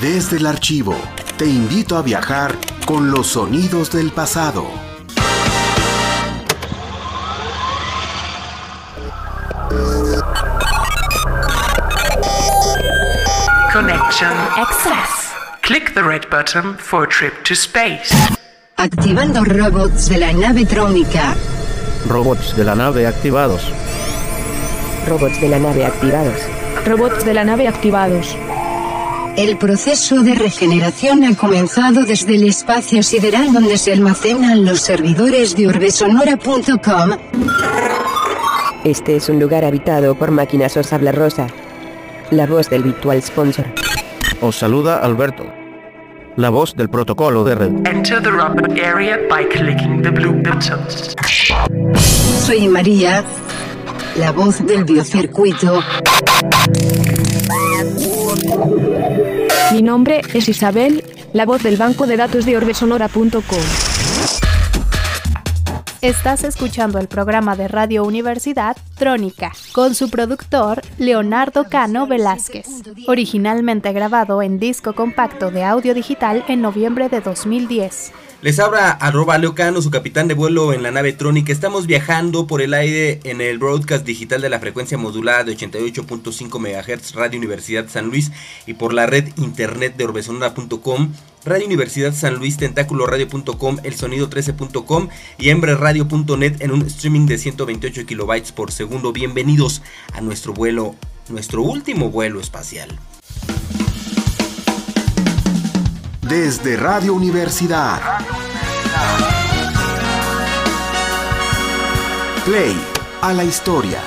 Desde el archivo, te invito a viajar con los sonidos del pasado. Connection access. Click the red button for a trip to space. Activando robots de la nave trónica. Robots de la nave activados. Robots de la nave activados. Robots de la nave activados. El proceso de regeneración ha comenzado desde el espacio sideral donde se almacenan los servidores de orbesonora.com. Este es un lugar habitado por máquinas os habla Rosa, la voz del virtual sponsor. Os saluda Alberto, la voz del protocolo de red. Enter the robot area by clicking the blue buttons. Soy María, la voz del biocircuito. Mi nombre es Isabel, la voz del banco de datos de orbesonora.com. Estás escuchando el programa de Radio Universidad Trónica, con su productor Leonardo Cano Velázquez, originalmente grabado en disco compacto de audio digital en noviembre de 2010. Les habla arroba Leocano, su capitán de vuelo en la nave Trónica. Estamos viajando por el aire en el broadcast digital de la frecuencia modulada de 88.5 MHz Radio Universidad San Luis y por la red internet de orbesonora.com, Radio Universidad San Luis, tentáculoradio.com, elsonido13.com y embreradio.net en un streaming de 128 kilobytes por segundo. Bienvenidos a nuestro vuelo, nuestro último vuelo espacial. Desde Radio Universidad. Play a la historia.